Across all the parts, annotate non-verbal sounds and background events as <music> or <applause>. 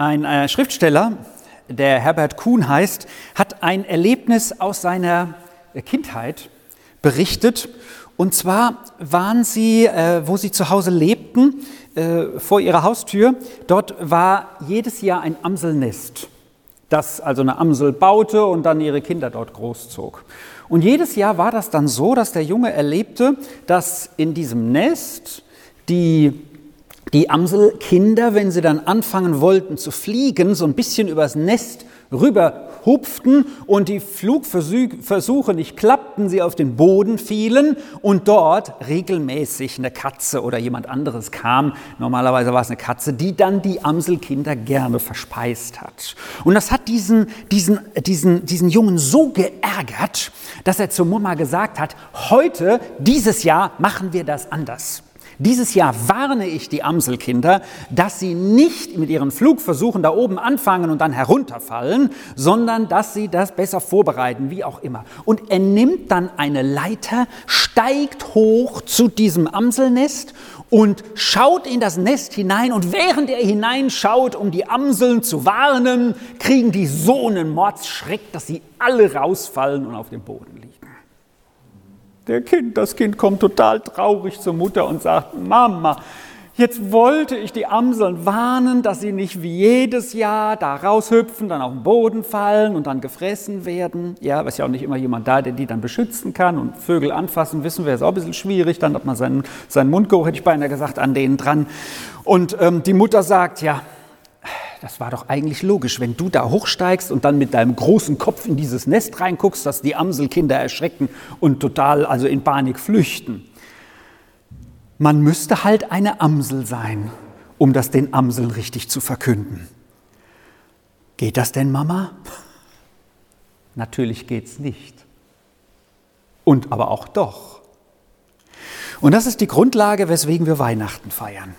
Ein äh, Schriftsteller, der Herbert Kuhn heißt, hat ein Erlebnis aus seiner Kindheit berichtet. Und zwar waren sie, äh, wo sie zu Hause lebten, äh, vor ihrer Haustür. Dort war jedes Jahr ein Amselnest, das also eine Amsel baute und dann ihre Kinder dort großzog. Und jedes Jahr war das dann so, dass der Junge erlebte, dass in diesem Nest die die Amselkinder, wenn sie dann anfangen wollten zu fliegen, so ein bisschen übers Nest rüber hupften und die Flugversuche nicht klappten, sie auf den Boden fielen und dort regelmäßig eine Katze oder jemand anderes kam, normalerweise war es eine Katze, die dann die Amselkinder gerne verspeist hat. Und das hat diesen, diesen, diesen, diesen Jungen so geärgert, dass er zur Mama gesagt hat, heute, dieses Jahr machen wir das anders. Dieses Jahr warne ich die Amselkinder, dass sie nicht mit ihren Flugversuchen da oben anfangen und dann herunterfallen, sondern dass sie das besser vorbereiten, wie auch immer. Und er nimmt dann eine Leiter, steigt hoch zu diesem Amselnest und schaut in das Nest hinein. Und während er hineinschaut, um die Amseln zu warnen, kriegen die so einen Mordsschreck, dass sie alle rausfallen und auf dem Boden liegen. Der Kind, das Kind kommt total traurig zur Mutter und sagt, Mama, jetzt wollte ich die Amseln warnen, dass sie nicht wie jedes Jahr da raushüpfen, dann auf den Boden fallen und dann gefressen werden. Ja, ist ja auch nicht immer jemand da, der die dann beschützen kann und Vögel anfassen, wissen wir, ist auch ein bisschen schwierig. Dann hat man seinen, seinen Mundgeruch, hätte ich beinahe gesagt, an denen dran. Und ähm, die Mutter sagt, ja, das war doch eigentlich logisch, wenn du da hochsteigst und dann mit deinem großen Kopf in dieses Nest reinguckst, dass die Amselkinder erschrecken und total also in Panik flüchten. Man müsste halt eine Amsel sein, um das den Amseln richtig zu verkünden. Geht das denn, Mama? Natürlich geht's nicht. Und aber auch doch. Und das ist die Grundlage, weswegen wir Weihnachten feiern.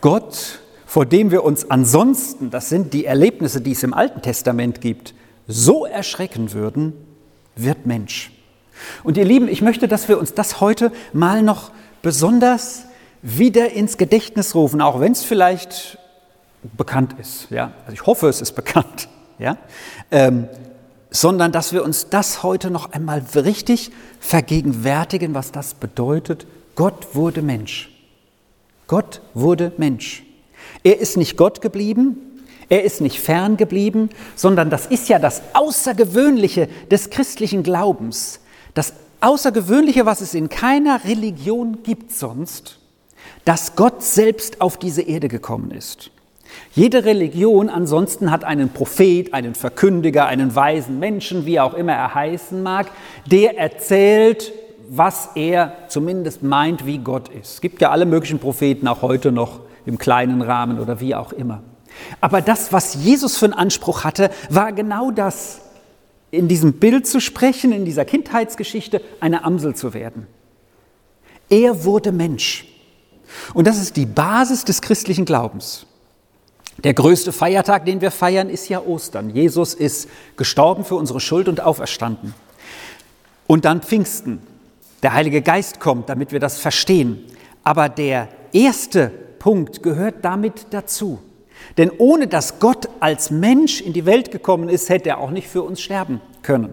Gott vor dem wir uns ansonsten, das sind die Erlebnisse, die es im Alten Testament gibt, so erschrecken würden, wird Mensch. Und ihr Lieben, ich möchte, dass wir uns das heute mal noch besonders wieder ins Gedächtnis rufen, auch wenn es vielleicht bekannt ist. Ja? Also ich hoffe, es ist bekannt. <laughs> Ja? Ähm, sondern dass wir uns das heute noch einmal richtig vergegenwärtigen, was das bedeutet. Gott wurde Mensch. Gott wurde Mensch. Er ist nicht Gott geblieben, er ist nicht fern geblieben, sondern das ist ja das Außergewöhnliche des christlichen Glaubens. Das Außergewöhnliche, was es in keiner Religion gibt sonst, dass Gott selbst auf diese Erde gekommen ist. Jede Religion ansonsten hat einen Prophet, einen Verkündiger, einen weisen Menschen, wie auch immer er heißen mag, der erzählt, was er zumindest meint, wie Gott ist. Es gibt ja alle möglichen Propheten auch heute noch im kleinen Rahmen oder wie auch immer. Aber das, was Jesus für einen Anspruch hatte, war genau das, in diesem Bild zu sprechen, in dieser Kindheitsgeschichte, eine Amsel zu werden. Er wurde Mensch. Und das ist die Basis des christlichen Glaubens. Der größte Feiertag, den wir feiern, ist ja Ostern. Jesus ist gestorben für unsere Schuld und auferstanden. Und dann Pfingsten. Der Heilige Geist kommt, damit wir das verstehen. Aber der erste Punkt gehört damit dazu. Denn ohne dass Gott als Mensch in die Welt gekommen ist, hätte er auch nicht für uns sterben können.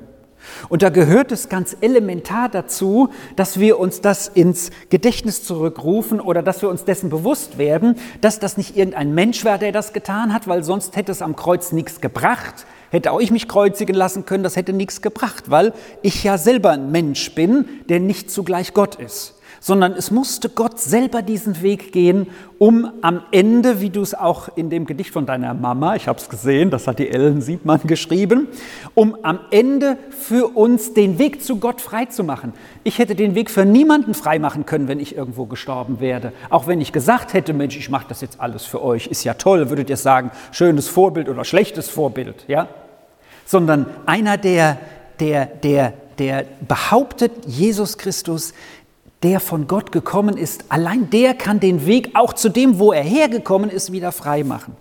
Und da gehört es ganz elementar dazu, dass wir uns das ins Gedächtnis zurückrufen oder dass wir uns dessen bewusst werden, dass das nicht irgendein Mensch war, der das getan hat, weil sonst hätte es am Kreuz nichts gebracht. Hätte auch ich mich kreuzigen lassen können, das hätte nichts gebracht, weil ich ja selber ein Mensch bin, der nicht zugleich Gott ist sondern es musste Gott selber diesen Weg gehen, um am Ende, wie du es auch in dem Gedicht von deiner Mama, ich habe es gesehen, das hat die Ellen Siebmann geschrieben, um am Ende für uns den Weg zu Gott freizumachen. Ich hätte den Weg für niemanden freimachen können, wenn ich irgendwo gestorben wäre. Auch wenn ich gesagt hätte, Mensch, ich mache das jetzt alles für euch, ist ja toll, würdet ihr sagen, schönes Vorbild oder schlechtes Vorbild, ja? Sondern einer, der, der, der, der behauptet, Jesus Christus der von Gott gekommen ist, allein der kann den Weg auch zu dem, wo er hergekommen ist, wieder frei machen.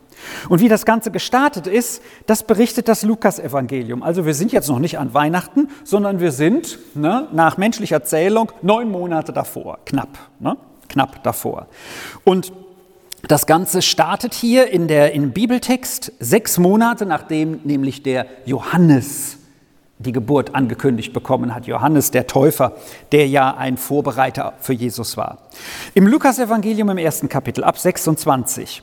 Und wie das Ganze gestartet ist, das berichtet das Lukas-Evangelium. Also wir sind jetzt noch nicht an Weihnachten, sondern wir sind ne, nach menschlicher Zählung neun Monate davor, knapp, ne, knapp davor. Und Das Ganze startet hier in der, im Bibeltext sechs Monate, nachdem nämlich der Johannes die Geburt angekündigt bekommen hat. Johannes der Täufer, der ja ein Vorbereiter für Jesus war. Im Lukasevangelium im ersten Kapitel ab 26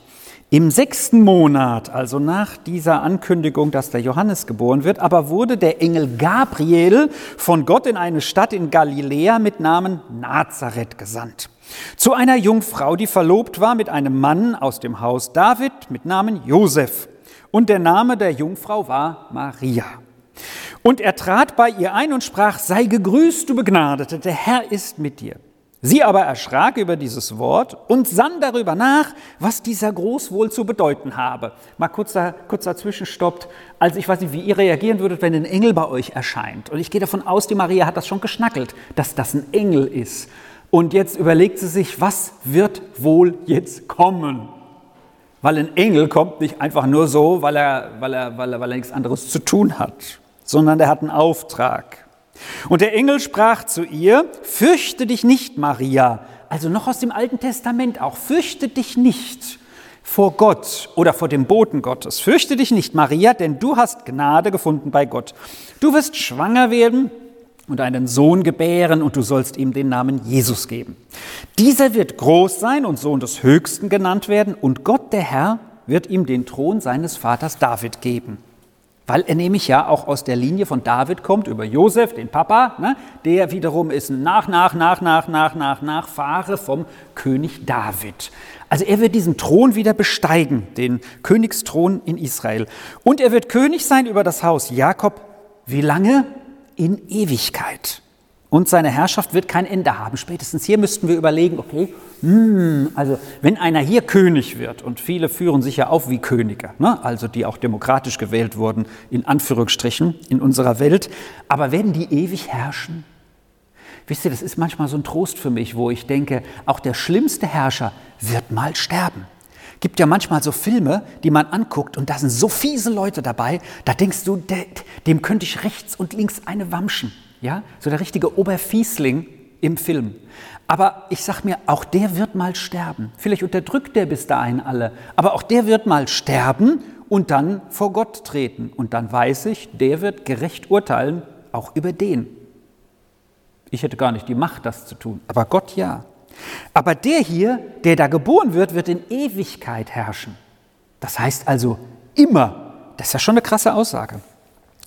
im sechsten Monat, also nach dieser Ankündigung, dass der Johannes geboren wird, aber wurde der Engel Gabriel von Gott in eine Stadt in Galiläa mit Namen Nazareth gesandt. Zu einer Jungfrau, die verlobt war mit einem Mann aus dem Haus David mit Namen Josef. Und der Name der Jungfrau war Maria. Und er trat bei ihr ein und sprach, sei gegrüßt, du Begnadete, der Herr ist mit dir. Sie aber erschrak über dieses Wort und sann darüber nach, was dieser Groß wohl zu bedeuten habe. Mal kurzer, kurzer Zwischenstopp. Also ich weiß nicht, wie ihr reagieren würdet, wenn ein Engel bei euch erscheint. Und ich gehe davon aus, die Maria hat das schon geschnackelt, dass das ein Engel ist. Und jetzt überlegt sie sich, was wird wohl jetzt kommen? Weil ein Engel kommt nicht einfach nur so, weil er, weil er, weil er, weil er nichts anderes zu tun hat, sondern er hat einen Auftrag. Und der Engel sprach zu ihr, fürchte dich nicht, Maria, also noch aus dem Alten Testament auch, fürchte dich nicht vor Gott oder vor dem Boten Gottes. Fürchte dich nicht, Maria, denn du hast Gnade gefunden bei Gott. Du wirst schwanger werden und einen Sohn gebären und du sollst ihm den Namen Jesus geben. Dieser wird groß sein und Sohn des Höchsten genannt werden und Gott der Herr wird ihm den Thron seines Vaters David geben. Weil er nämlich ja auch aus der Linie von David kommt, über Josef, den Papa, ne? der wiederum ist ein nach, nach, nach, nach, nach, nach, Nachfahre vom König David. Also er wird diesen Thron wieder besteigen, den Königsthron in Israel. Und er wird König sein über das Haus Jakob. Wie lange? In Ewigkeit und seine Herrschaft wird kein Ende haben. Spätestens hier müssten wir überlegen, okay, hm, also wenn einer hier König wird, und viele führen sich ja auf wie Könige, ne, also die auch demokratisch gewählt wurden, in Anführungsstrichen, in unserer Welt, aber werden die ewig herrschen? Wisst ihr, das ist manchmal so ein Trost für mich, wo ich denke, auch der schlimmste Herrscher wird mal sterben. Gibt ja manchmal so Filme, die man anguckt und da sind so fiese Leute dabei, da denkst du, dem könnte ich rechts und links eine wamschen ja, so der richtige Oberfiesling im Film. Aber ich sag mir, auch der wird mal sterben. Vielleicht unterdrückt der bis dahin alle, aber auch der wird mal sterben und dann vor Gott treten. Und dann weiß ich, der wird gerecht urteilen, auch über den. Ich hätte gar nicht die Macht, das zu tun, aber Gott ja. Aber der hier, der da geboren wird, wird in Ewigkeit herrschen. Das heißt also immer. Das ist ja schon eine krasse Aussage.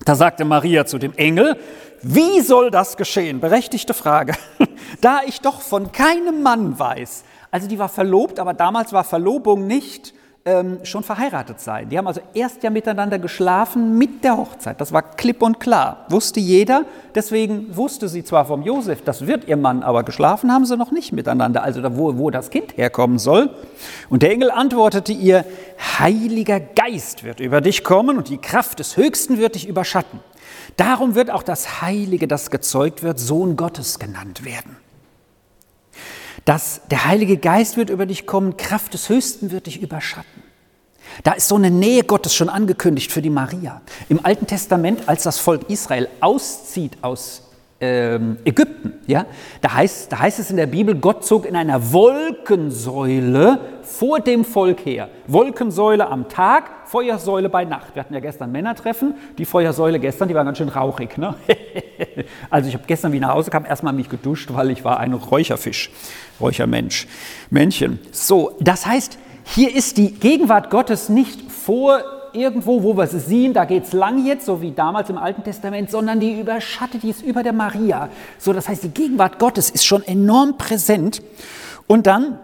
Da sagte Maria zu dem Engel, wie soll das geschehen? Berechtigte Frage. <laughs> Da ich doch von keinem Mann weiß. Also die war verlobt, aber damals war Verlobung nicht ähm, schon verheiratet sein. Die haben also erst ja miteinander geschlafen mit der Hochzeit. Das war klipp und klar. Wusste jeder. Deswegen wusste sie zwar vom Josef, das wird ihr Mann, aber geschlafen haben sie noch nicht miteinander. Also da, wo, wo das Kind herkommen soll. Und der Engel antwortete ihr, Heiliger Geist wird über dich kommen und die Kraft des Höchsten wird dich überschatten. Darum wird auch das Heilige, das gezeugt wird, Sohn Gottes genannt werden dass der Heilige Geist wird über dich kommen, Kraft des Höchsten wird dich überschatten. Da ist so eine Nähe Gottes schon angekündigt für die Maria. Im Alten Testament, als das Volk Israel auszieht aus Ägypten, ja, da heißt, da heißt es in der Bibel, Gott zog in einer Wolkensäule vor dem Volk her. Wolkensäule am Tag, Feuersäule bei Nacht. Wir hatten ja gestern Männertreffen, die Feuersäule gestern, die war ganz schön rauchig. Ne? <laughs> also ich habe gestern, wie ich nach Hause kam, erstmal mich geduscht, weil ich war ein Räucherfisch, Räuchermensch, Männchen. So, das heißt, hier ist die Gegenwart Gottes nicht vor irgendwo, wo wir sie sehen, da geht es lang jetzt, so wie damals im Alten Testament, sondern die überschattet, die ist über der Maria. So, das heißt, die Gegenwart Gottes ist schon enorm präsent. Und dann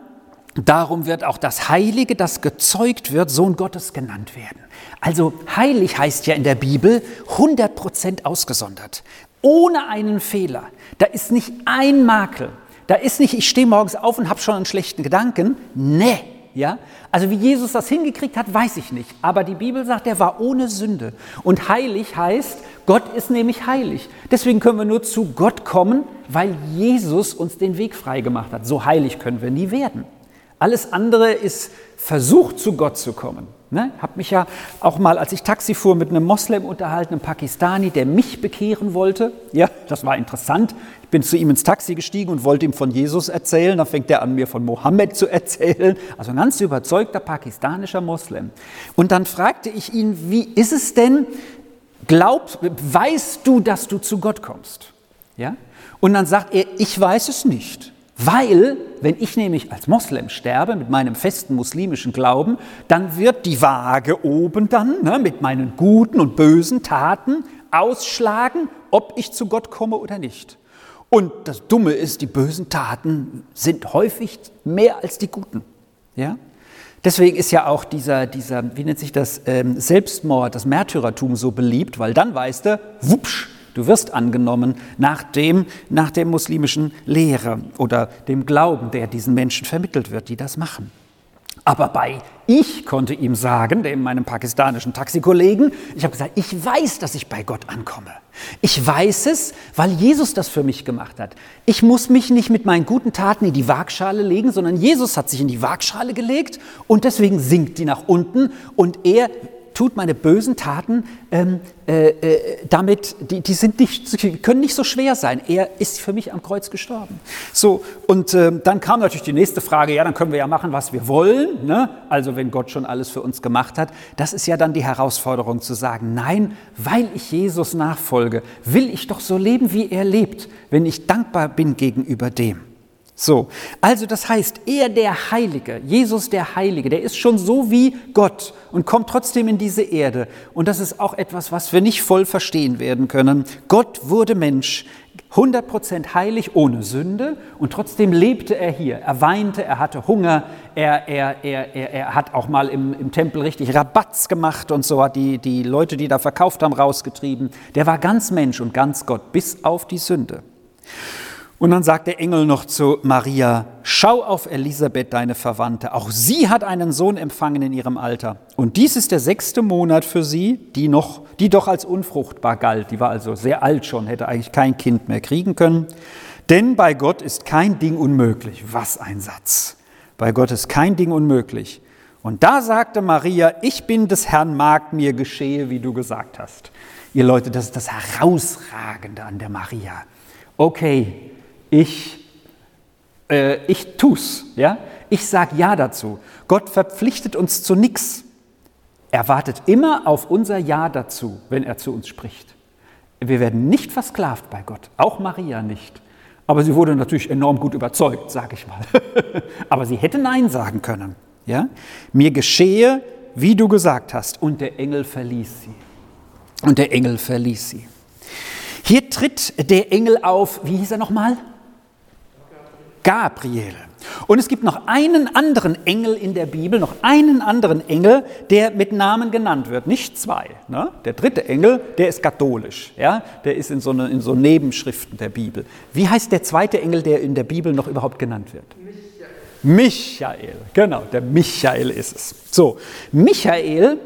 Darum wird auch das Heilige, das gezeugt wird, Sohn Gottes genannt werden. Also heilig heißt ja in der Bibel 100% ausgesondert, ohne einen Fehler. Da ist nicht ein Makel. Da ist nicht, ich stehe morgens auf und habe schon einen schlechten Gedanken. Nee, ja? Also wie Jesus das hingekriegt hat, weiß ich nicht. Aber die Bibel sagt, er war ohne Sünde. Und heilig heißt, Gott ist nämlich heilig. Deswegen können wir nur zu Gott kommen, weil Jesus uns den Weg frei gemacht hat. So heilig können wir nie werden. Alles andere ist Versuch, zu Gott zu kommen. Ne? Habe mich ja auch mal, als ich Taxi fuhr, mit einem Moslem unterhalten, einem Pakistani, der mich bekehren wollte. Ja, das war interessant. Ich bin zu ihm ins Taxi gestiegen und wollte ihm von Jesus erzählen. Dann fängt er an, mir von Mohammed zu erzählen. Also ein ganz überzeugter pakistanischer Moslem. Und dann fragte ich ihn, wie ist es denn, glaubst, weißt du, dass du zu Gott kommst? Ja? Und dann sagt er, ich weiß es nicht. Weil, wenn ich nämlich als Moslem sterbe mit meinem festen muslimischen Glauben, dann wird die Waage oben dann ne, mit meinen guten und bösen Taten ausschlagen, ob ich zu Gott komme oder nicht. Und das Dumme ist, die bösen Taten sind häufig mehr als die guten. Ja? Deswegen ist ja auch dieser, dieser wie nennt sich das, ähm, Selbstmord, das Märtyrertum so beliebt, weil dann weißt du, wupsch, Du wirst angenommen nach dem, nach der muslimischen Lehre oder dem Glauben, der diesen Menschen vermittelt wird, die das machen. Aber bei ich konnte ihm sagen, dem meinem pakistanischen Taxikollegen, ich habe gesagt, ich weiß, dass ich bei Gott ankomme. Ich weiß es, weil Jesus das für mich gemacht hat. Ich muss mich nicht mit meinen guten Taten in die Waagschale legen, sondern Jesus hat sich in die Waagschale gelegt und deswegen sinkt die nach unten und er tut meine bösen Taten ähm, äh, äh, damit, die, die, sind nicht, können nicht so schwer sein. Er ist für mich am Kreuz gestorben. So, und äh, dann kam natürlich die nächste Frage, ja, dann können wir ja machen, was wir wollen. Ne? Also wenn Gott schon alles für uns gemacht hat. Das ist ja dann die Herausforderung zu sagen, nein, weil ich Jesus nachfolge, will ich doch so leben, wie er lebt, wenn ich dankbar bin gegenüber dem. So, also das heißt, er der Heilige, Jesus der Heilige, der ist schon so wie Gott und kommt trotzdem in diese Erde. Und das ist auch etwas, was wir nicht voll verstehen werden können. Gott wurde Mensch, 100% heilig, ohne Sünde und trotzdem lebte er hier. Er weinte, er hatte Hunger, er, er, er, er, er hat auch mal im, im Tempel richtig Rabatz gemacht und so hat die, die Leute, die da verkauft haben, rausgetrieben. Der war ganz Mensch und ganz Gott, bis auf die Sünde. Und dann sagt der Engel noch zu Maria, schau auf Elisabeth, deine Verwandte. Auch sie hat einen Sohn empfangen in ihrem Alter. Und dies ist der sechste Monat für sie, die, noch, die doch als unfruchtbar galt. Die war also sehr alt schon, hätte eigentlich kein Kind mehr kriegen können. Denn bei Gott ist kein Ding unmöglich. Was ein Satz. Bei Gott ist kein Ding unmöglich. Und da sagte Maria, ich bin des Herrn Magd, mir geschehe, wie du gesagt hast. Ihr Leute, das ist das Herausragende an der Maria. Okay, ich, äh, ich tu's, ja? Ich sage Ja dazu. Gott verpflichtet uns zu nichts. Er wartet immer auf unser Ja dazu, wenn er zu uns spricht. Wir werden nicht versklavt bei Gott, auch Maria nicht. Aber sie wurde natürlich enorm gut überzeugt, sage ich mal. <laughs> Aber sie hätte Nein sagen können. Ja? Mir geschehe, wie du gesagt hast. Und der Engel verließ sie. Und der Engel verließ sie. Hier tritt der Engel auf, wie hieß er nochmal? Gabriel. Und es gibt noch einen anderen Engel in der Bibel, noch einen anderen Engel, der mit Namen genannt wird, nicht zwei. Ne? Der dritte Engel, der ist katholisch, ja? der ist in so, eine, in so Nebenschriften der Bibel. Wie heißt der zweite Engel, der in der Bibel noch überhaupt genannt wird? Michael. Michael, genau, der Michael ist es. So, Michael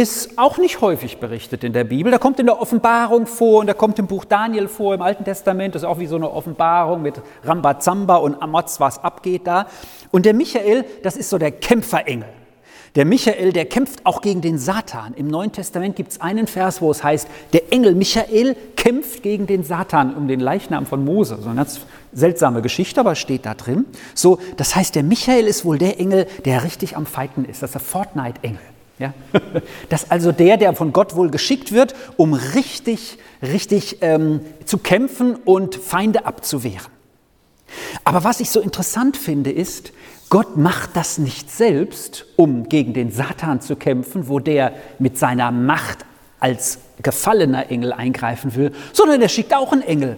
ist auch nicht häufig berichtet in der Bibel. Da kommt in der Offenbarung vor und da kommt im Buch Daniel vor, im Alten Testament. Das ist auch wie so eine Offenbarung mit Rambazamba und Amoz, was abgeht da. Und der Michael, das ist so der Kämpferengel. Der Michael, der kämpft auch gegen den Satan. Im Neuen Testament gibt es einen Vers, wo es heißt, der Engel Michael kämpft gegen den Satan um den Leichnam von Mose. So eine ganz seltsame Geschichte, aber steht da drin. So, das heißt, der Michael ist wohl der Engel, der richtig am Fighten ist. Das ist der Fortnite-Engel. Ja? <laughs> Das ist also der, der von Gott wohl geschickt wird, um richtig, richtig ähm, zu kämpfen und Feinde abzuwehren. Aber was ich so interessant finde, ist, Gott macht das nicht selbst, um gegen den Satan zu kämpfen, wo der mit seiner Macht als gefallener Engel eingreifen will, sondern er schickt auch einen Engel.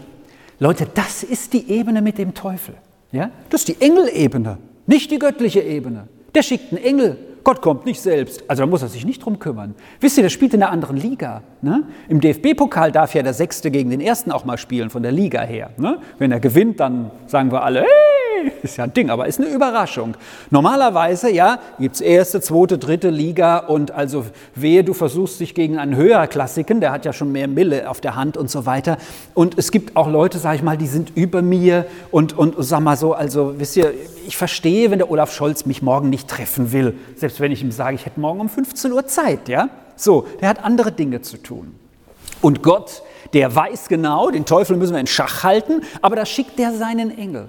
Leute, das ist die Ebene mit dem Teufel. Ja? Das ist die Engelebene, nicht die göttliche Ebene. Der schickt einen Engel Gott kommt nicht selbst, also da muss er sich nicht drum kümmern. Wisst ihr, der spielt in einer anderen Liga. Ne? Im DFB-Pokal darf ja der Sechste gegen den Ersten auch mal spielen, von der Liga her. Ne? Wenn er gewinnt, dann sagen wir alle, hey, Ist ja ein Ding, aber ist eine Überraschung. Normalerweise, ja, gibt es erste, zweite, dritte Liga und also wehe, du versuchst dich gegen einen Höherklassiken, der hat ja schon mehr Mille auf der Hand und so weiter. Und es gibt auch Leute, sag ich mal, die sind über mir und, und sag mal so, also wisst ihr, ich verstehe, wenn der Olaf Scholz mich morgen nicht treffen will, selbst wenn ich ihm sage, ich hätte morgen um 15 Uhr Zeit, ja. So, der hat andere Dinge zu tun. Und Gott, der weiß genau, den Teufel müssen wir in Schach halten, aber da schickt er seinen Engel.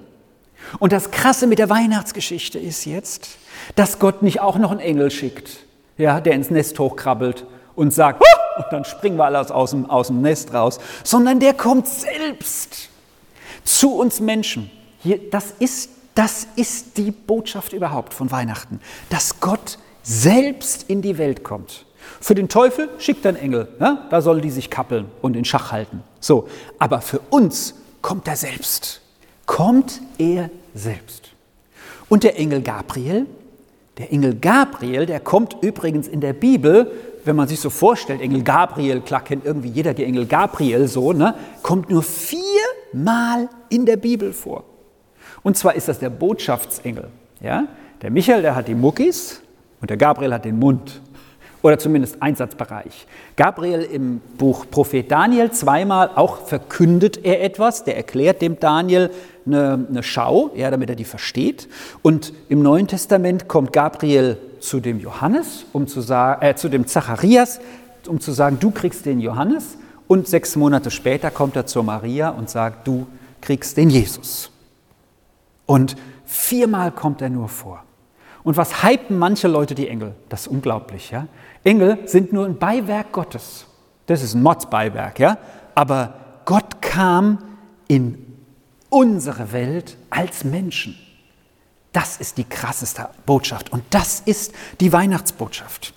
Und das Krasse mit der Weihnachtsgeschichte ist jetzt, dass Gott nicht auch noch einen Engel schickt, ja, der ins Nest hochkrabbelt und sagt, und dann springen wir alle aus dem, aus dem Nest raus, sondern der kommt selbst zu uns Menschen. Hier, das, ist, das ist die Botschaft überhaupt von Weihnachten, dass Gott selbst in die Welt kommt. Für den Teufel schickt er einen Engel, ja? da soll die sich kappeln und in Schach halten. So, aber für uns kommt er selbst. Kommt er selbst. Und der Engel Gabriel, der Engel Gabriel, der kommt übrigens in der Bibel, wenn man sich so vorstellt, Engel Gabriel, klar kennt irgendwie jeder die Engel Gabriel so, ne, kommt nur viermal in der Bibel vor. Und zwar ist das der Botschaftsengel. Ja? Der Michael, der hat die Muckis und der Gabriel hat den Mund oder zumindest Einsatzbereich. Gabriel im Buch Prophet Daniel zweimal auch verkündet er etwas, der erklärt dem Daniel eine, eine Schau, ja, damit er die versteht. Und im Neuen Testament kommt Gabriel zu dem Johannes, um zu sagen, äh, zu dem Zacharias, um zu sagen, du kriegst den Johannes. Und sechs Monate später kommt er zur Maria und sagt, du kriegst den Jesus. Und viermal kommt er nur vor. Und was hypen manche Leute die Engel? Das ist unglaublich, ja? Engel sind nur ein Beiwerk Gottes. Das ist ein Modsbeiwerk, ja? Aber Gott kam in unsere Welt als Menschen. Das ist die krasseste Botschaft und das ist die Weihnachtsbotschaft.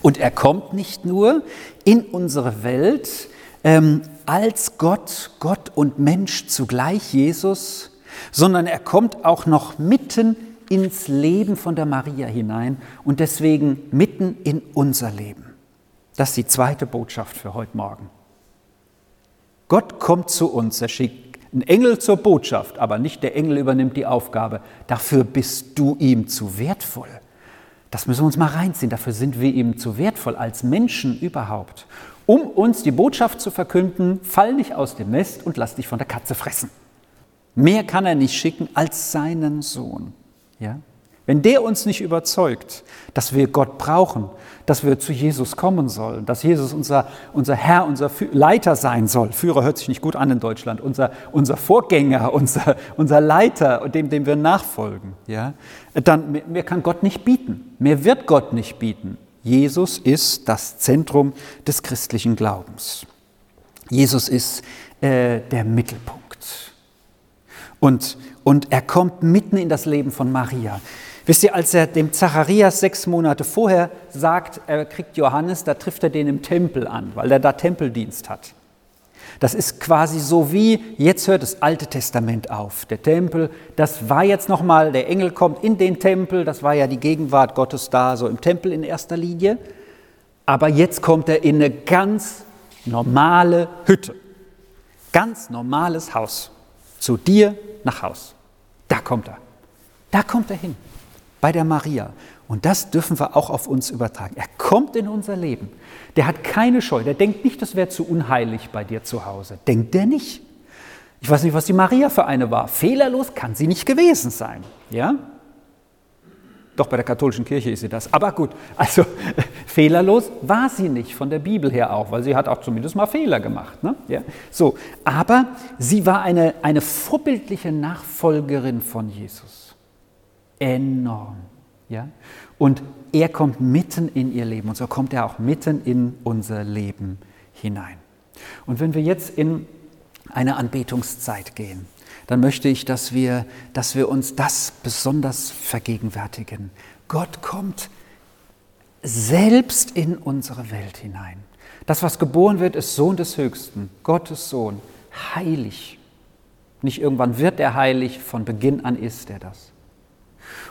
Und er kommt nicht nur in unsere Welt ähm, als Gott, Gott und Mensch zugleich, Jesus, sondern er kommt auch noch mitten ins Leben von der Maria hinein und deswegen mitten in unser Leben. Das ist die zweite Botschaft für heute Morgen. Gott kommt zu uns, er schickt einen Engel zur Botschaft, aber nicht der Engel übernimmt die Aufgabe. Dafür bist du ihm zu wertvoll. Das müssen wir uns mal reinziehen. Dafür sind wir ihm zu wertvoll als Menschen überhaupt. Um uns die Botschaft zu verkünden, fall nicht aus dem Nest und lass dich von der Katze fressen. Mehr kann er nicht schicken als seinen Sohn. Ja? Wenn der uns nicht überzeugt, dass wir Gott brauchen, dass wir zu Jesus kommen sollen, dass Jesus unser, unser Herr, unser Leiter sein soll, Führer hört sich nicht gut an in Deutschland, unser, unser Vorgänger, <laughs> unser, unser Leiter, dem, dem wir nachfolgen, ja, dann mehr, mehr kann Gott nicht bieten. Mehr wird Gott nicht bieten. Jesus ist das Zentrum des christlichen Glaubens. Jesus ist äh, der Mittelpunkt. Und, und er kommt mitten in das Leben von Maria. Wisst ihr, als er dem Zacharias sechs Monate vorher sagt, er kriegt Johannes, da trifft er den im Tempel an, weil er da Tempeldienst hat. Das ist quasi so wie, jetzt hört das Alte Testament auf. Der Tempel, das war jetzt nochmal, der Engel kommt in den Tempel, das war ja die Gegenwart Gottes da, so im Tempel in erster Linie. Aber jetzt kommt er in eine ganz normale Hütte. Ganz normales Haus. Zu dir nach Haus. Da kommt er. Da kommt er hin. Bei der Maria. Und das dürfen wir auch auf uns übertragen. Er kommt in unser Leben. Der hat keine Scheu. Der denkt nicht, das wäre zu unheilig bei dir zu Hause. Denkt der nicht? Ich weiß nicht, was die Maria für eine war. Fehlerlos kann sie nicht gewesen sein. Ja? Doch bei der katholischen Kirche ist sie das. Aber gut, also fehlerlos war sie nicht von der Bibel her auch, weil sie hat auch zumindest mal Fehler gemacht. Ne? Ja, so, aber sie war eine, eine vorbildliche Nachfolgerin von Jesus. Enorm. Ja? Und er kommt mitten in ihr Leben und so kommt er auch mitten in unser Leben hinein. Und wenn wir jetzt in eine Anbetungszeit gehen, dann möchte ich, dass wir, dass wir uns das besonders vergegenwärtigen. Gott kommt selbst in unsere Welt hinein. Das, was geboren wird, ist Sohn des Höchsten, Gottes Sohn, heilig. Nicht irgendwann wird er heilig, von Beginn an ist er das.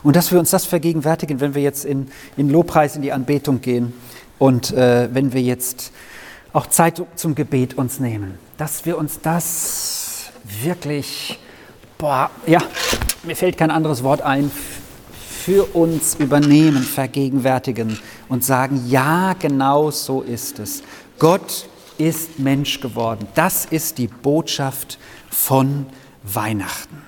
Und dass wir uns das vergegenwärtigen, wenn wir jetzt in, in Lobpreis, in die Anbetung gehen und äh, wenn wir jetzt auch Zeit zum Gebet uns nehmen, dass wir uns das wirklich, boah, ja, mir fällt kein anderes Wort ein, für uns übernehmen, vergegenwärtigen und sagen, ja, genau so ist es. Gott ist Mensch geworden. Das ist die Botschaft von Weihnachten.